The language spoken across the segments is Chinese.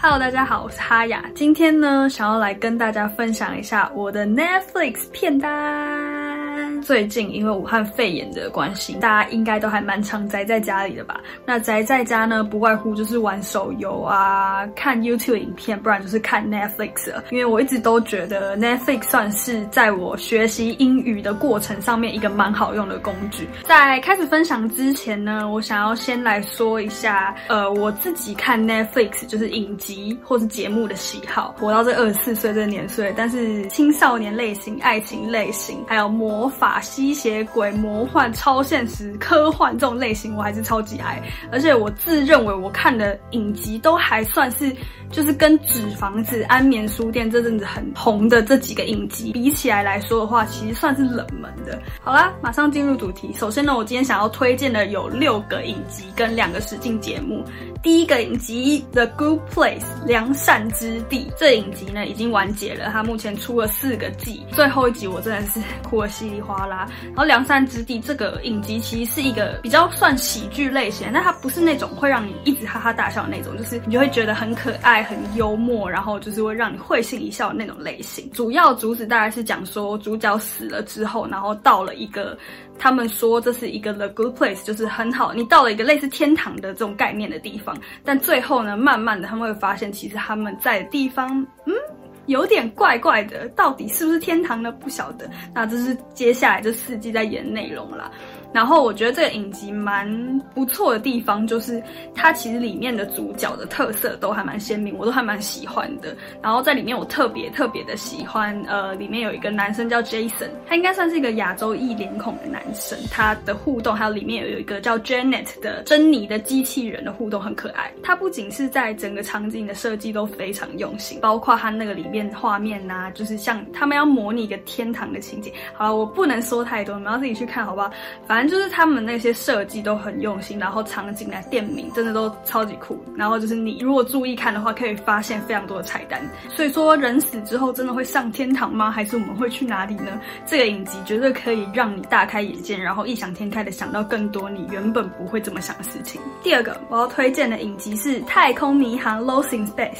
Hello，大家好，我是哈雅。今天呢，想要来跟大家分享一下我的 Netflix 片单。最近因为武汉肺炎的关系，大家应该都还蛮常宅在家里的吧？那宅在家呢，不外乎就是玩手游啊，看 YouTube 影片，不然就是看 Netflix 了。因为我一直都觉得 Netflix 算是在我学习英语的过程上面一个蛮好用的工具。在开始分享之前呢，我想要先来说一下，呃，我自己看 Netflix 就是影集或是节目的喜好。活到这二十四岁这年岁，但是青少年类型、爱情类型，还有魔法。吸血鬼、魔幻、超现实、科幻这种类型，我还是超级爱。而且我自认为我看的影集都还算是，就是跟《纸房子》《安眠书店》这阵子很红的这几个影集比起来来说的话，其实算是冷门的。好啦，马上进入主题。首先呢，我今天想要推荐的有六个影集跟两个实境节目。第一个影集《The Good Place》良善之地，这影集呢已经完结了，它目前出了四个季，最后一集我真的是哭得稀里哗啦。然后《梁山之地》这个影集其实是一个比较算喜剧类型，但它不是那种会让你一直哈哈大笑的那种，就是你就会觉得很可爱、很幽默，然后就是会让你会心一笑的那种类型。主要主旨大概是讲说主角死了之后，然后到了一个。他们说这是一个 the good place，就是很好，你到了一个类似天堂的这种概念的地方。但最后呢，慢慢的他们会发现，其实他们在的地方，嗯，有点怪怪的。到底是不是天堂呢？不晓得。那这是接下来这四季在演内容啦。然后我觉得这个影集蛮不错的地方，就是它其实里面的主角的特色都还蛮鲜明，我都还蛮喜欢的。然后在里面我特别特别的喜欢，呃，里面有一个男生叫 Jason，他应该算是一个亚洲裔脸孔的男生，他的互动还有里面有一个叫 Janet 的珍妮的机器人的互动很可爱。他不仅是在整个场景的设计都非常用心，包括他那个里面画面呐，就是像他们要模拟一个天堂的情景。好了，我不能说太多，你们要自己去看，好不好？反反正就是他们那些设计都很用心，然后场景啊、店名真的都超级酷。然后就是你如果注意看的话，可以发现非常多的菜单。所以说，人死之后真的会上天堂吗？还是我们会去哪里呢？这个影集绝对可以让你大开眼界，然后异想天开的想到更多你原本不会这么想的事情。第二个我要推荐的影集是《太空迷航 Lost in Space》。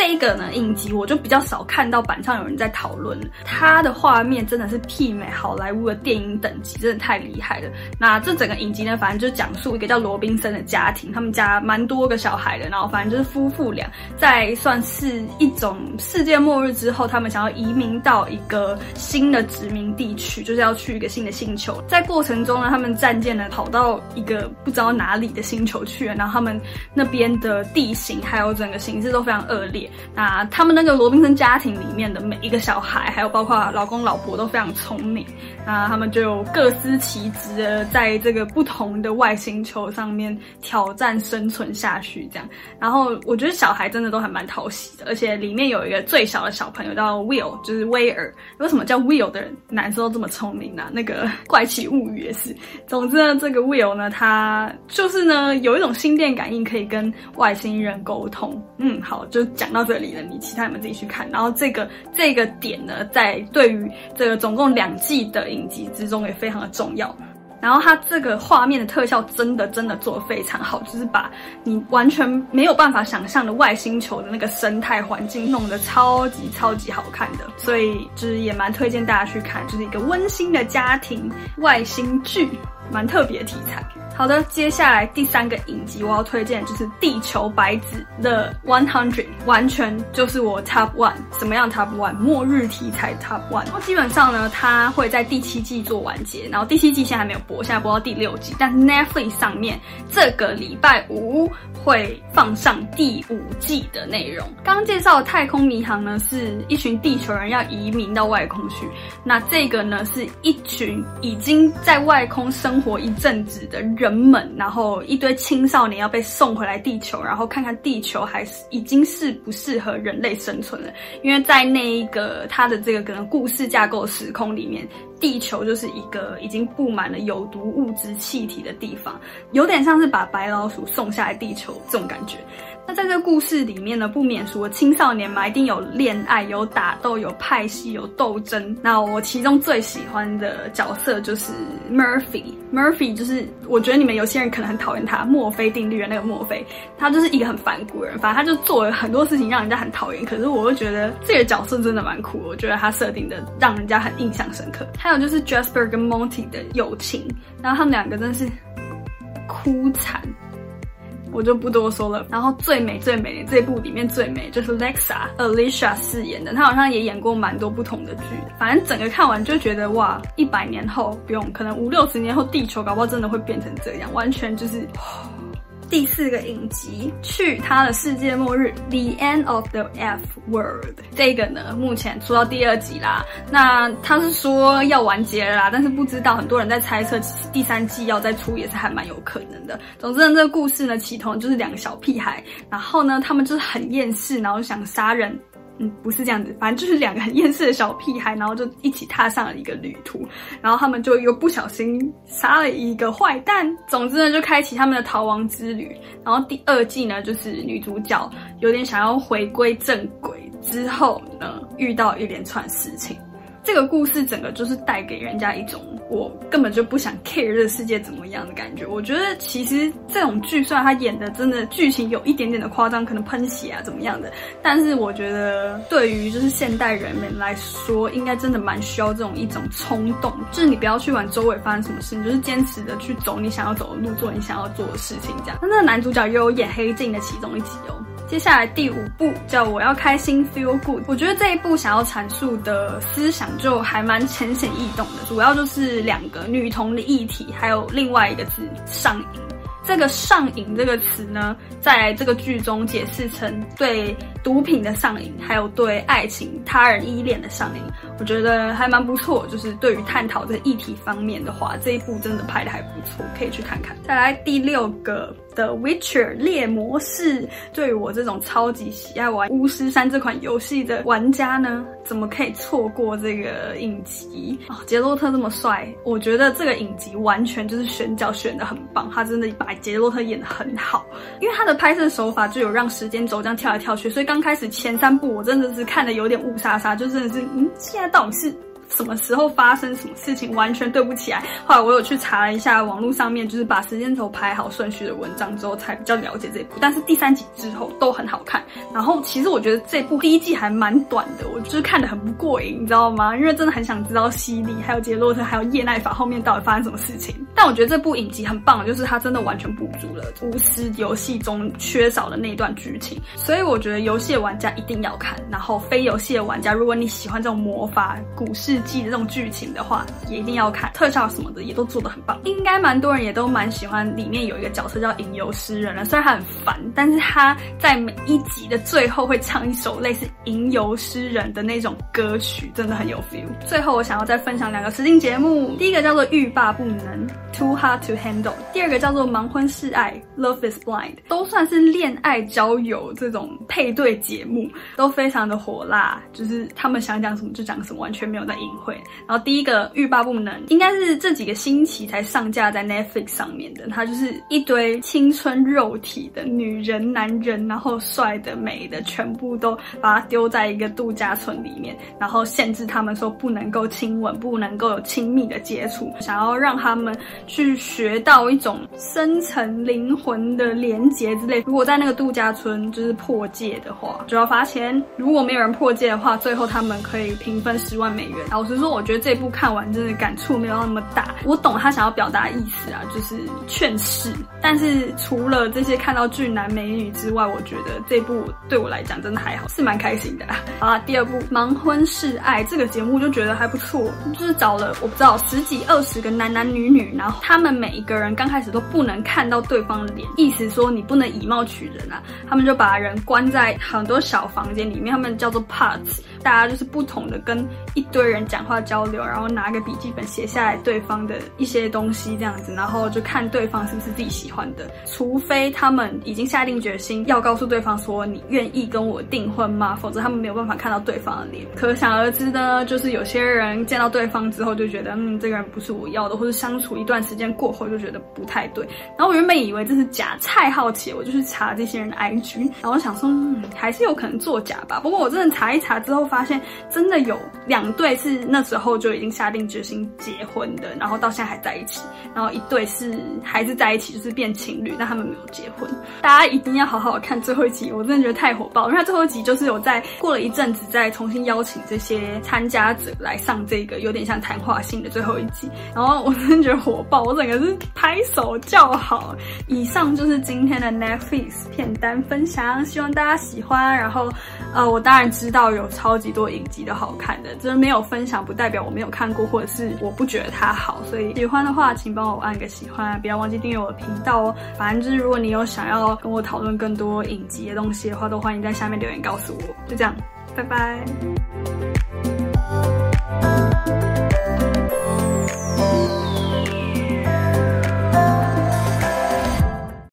这一个呢，影集我就比较少看到板上有人在讨论。它的画面真的是媲美好莱坞的电影等级，真的太厉害了。那这整个影集呢，反正就讲述一个叫罗宾森的家庭，他们家蛮多个小孩的，然后反正就是夫妇俩在算是一种世界末日之后，他们想要移民到一个新的殖民地区，就是要去一个新的星球。在过程中呢，他们战舰呢跑到一个不知道哪里的星球去了，然后他们那边的地形还有整个形势都非常恶劣。那他们那个罗宾森家庭里面的每一个小孩，还有包括老公老婆都非常聪明，那他们就各司其职的在这个不同的外星球上面挑战生存下去，这样。然后我觉得小孩真的都还蛮讨喜的，而且里面有一个最小的小朋友叫 Will，就是威尔。为什么叫 Will 的人男生都这么聪明呢？那个怪奇物语也是。总之呢，这个 Will 呢，他就是呢有一种心电感应，可以跟外星人沟通。嗯，好，就讲。到这里了，你其他你们自己去看。然后这个这个点呢，在对于这个总共两季的影集之中也非常的重要。然后它这个画面的特效真的真的做的非常好，就是把你完全没有办法想象的外星球的那个生态环境弄得超级超级好看的。所以就是也蛮推荐大家去看，就是一个温馨的家庭外星剧，蛮特别题材。好的，接下来第三个影集我要推荐就是《地球白子》的 One Hundred，完全就是我 Top One，什么样 Top One？末日题材 Top One。基本上呢，它会在第七季做完结，然后第七季现在还没有播，现在播到第六季，但 Netflix 上面这个礼拜五会放上第五季的内容。刚介绍的太空迷航呢，是一群地球人要移民到外空去，那这个呢是一群已经在外空生活一阵子的人。人们，然后一堆青少年要被送回来地球，然后看看地球还是已经适不适合人类生存了。因为在那一个他的这个可能故事架构时空里面，地球就是一个已经布满了有毒物质气体的地方，有点像是把白老鼠送下来地球这种感觉。那在这个故事里面呢，不免说青少年嘛，一定有恋爱、有打斗、有派系、有斗争。那我其中最喜欢的角色就是 Murphy。Murphy 就是我觉得你们有些人可能很讨厌他，墨菲定律的那个墨菲，他就是一个很反骨的人，反正他就做了很多事情让人家很讨厌。可是我又觉得这个角色真的蛮酷，我觉得他设定的让人家很印象深刻。还有就是 Jasper 跟 Monty 的友情，然后他们两个真的是哭惨。我就不多说了。然后最美最美这部里面最美就是 Lexa Alicia 饰演的，她好像也演过蛮多不同的剧。反正整个看完就觉得哇，一百年后不用，可能五六十年后地球搞不好真的会变成这样，完全就是。第四个影集去他的世界末日，The End of the F World。这个呢，目前出到第二集啦。那他是说要完结了啦，但是不知道很多人在猜测，其实第三季要再出也是还蛮有可能的。总之呢，这个故事呢，起头就是两个小屁孩，然后呢，他们就是很厌世，然后想杀人。嗯，不是这样子，反正就是两个很厌世的小屁孩，然后就一起踏上了一个旅途，然后他们就又不小心杀了一个坏蛋。总之呢，就开启他们的逃亡之旅。然后第二季呢，就是女主角有点想要回归正轨，之后呢，遇到一连串事情。这个故事整个就是带给人家一种我根本就不想 care 这个世界怎么样的感觉。我觉得其实这种剧虽然他演的真的剧情有一点点的夸张，可能喷血啊怎么样的，但是我觉得对于就是现代人们来说，应该真的蛮需要这种一种冲动，就是你不要去管周围发生什么事，你就是坚持的去走你想要走的路，做你想要做的事情这样。那那个男主角也有演黑镜的其中一集哦。接下来第五部叫我要开心 feel good，我觉得这一部想要阐述的思想就还蛮浅显易懂的，主要就是两个女童的议题，还有另外一个字上瘾。这个上瘾这个词呢，在这个剧中解释成对毒品的上瘾，还有对爱情、他人依恋的上瘾，我觉得还蛮不错。就是对于探讨这个议题方面的话，这一部真的拍的还不错，可以去看看。再来第六个。的 Witcher 猎魔士，对于我这种超级喜爱玩巫师三这款游戏的玩家呢，怎么可以错过这个影集啊？杰洛特这么帅，我觉得这个影集完全就是选角选的很棒，他真的把杰洛特演的很好，因为他的拍摄手法就有让时间轴这样跳来跳去，所以刚开始前三部我真的是看的有点雾沙沙，就真的是嗯，现在到底是。什么时候发生什么事情完全对不起来。后来我有去查了一下网络上面，就是把时间轴排好顺序的文章之后，才比较了解这部。但是第三集之后都很好看。然后其实我觉得这部第一季还蛮短的，我就是看的很不过瘾，你知道吗？因为真的很想知道西利、还有杰洛特、还有叶奈法后面到底发生什么事情。但我觉得这部影集很棒，就是它真的完全补足了巫师游戏中缺少的那段剧情。所以我觉得游戏玩家一定要看。然后非游戏的玩家，如果你喜欢这种魔法故记的这种剧情的话，也一定要看特效什么的，也都做得很棒。应该蛮多人也都蛮喜欢，里面有一个角色叫吟游诗人了。虽然他很烦，但是他在每一集的最后会唱一首类似吟游诗人的那种歌曲，真的很有 feel。最后我想要再分享两个实境节目，第一个叫做欲罢不能 （Too Hard to Handle），第二个叫做盲婚试爱 （Love is Blind），都算是恋爱交友这种配对节目，都非常的火辣，就是他们想讲什么就讲什么，完全没有在隐晦。然后第一个欲罢不能，应该是这几个星期才上架在 Netflix 上面的。它就是一堆青春肉体的女人、男人，然后帅的、美的，全部都把它丢在一个度假村里面，然后限制他们说不能够亲吻，不能够有亲密的接触，想要让他们去学到一种深层灵魂的连接之类。如果在那个度假村就是破戒的话，就要罚钱；如果没有人破戒的话，最后他们可以平分十万美元。老实说。我觉得这部看完真的感触没有那么大。我懂他想要表达意思啊，就是劝世。但是除了这些看到俊男美女之外，我觉得这部对我来讲真的还好，是蛮开心的。好啦，第二部《盲婚试爱》这个节目就觉得还不错，就是找了我不知道十几二十个男男女女，然后他们每一个人刚开始都不能看到对方的脸，意思说你不能以貌取人啊。他们就把人关在很多小房间里面，他们叫做 part 大家就是不同的跟一堆人讲话。交流，然后拿个笔记本写下来对方的一些东西，这样子，然后就看对方是不是自己喜欢的。除非他们已经下定决心要告诉对方说你愿意跟我订婚吗？否则他们没有办法看到对方的脸。可想而知呢，就是有些人见到对方之后就觉得，嗯，这个人不是我要的，或者相处一段时间过后就觉得不太对。然后我原本以为这是假，太好奇，我就去查这些人的 IG，然后想说，嗯，还是有可能作假吧。不过我真的查一查之后，发现真的有两对是那时候就已经下定决心结婚的，然后到现在还在一起，然后一对是还是在一起，就是变情侣，但他们没有结婚。大家一定要好好看最后一集，我真的觉得太火爆，因为最后一集就是有在过了一阵子再重新邀请这些参加者来上这个有点像谈话性的最后一集，然后我真的觉得火爆，我整个是拍手叫好。以上就是今天的 Netflix 片单分享，希望大家喜欢。然后，呃，我当然知道有超级多影集的好看的，就是没有分享不代表我没有看过，或者是我不觉得它好。所以喜欢的话，请帮我按个喜欢，不要忘记订阅我的频道哦。反正就是如果你有想要跟我讨论更多影集的东西的话，都欢迎在下面留言告诉我。就这样，拜拜。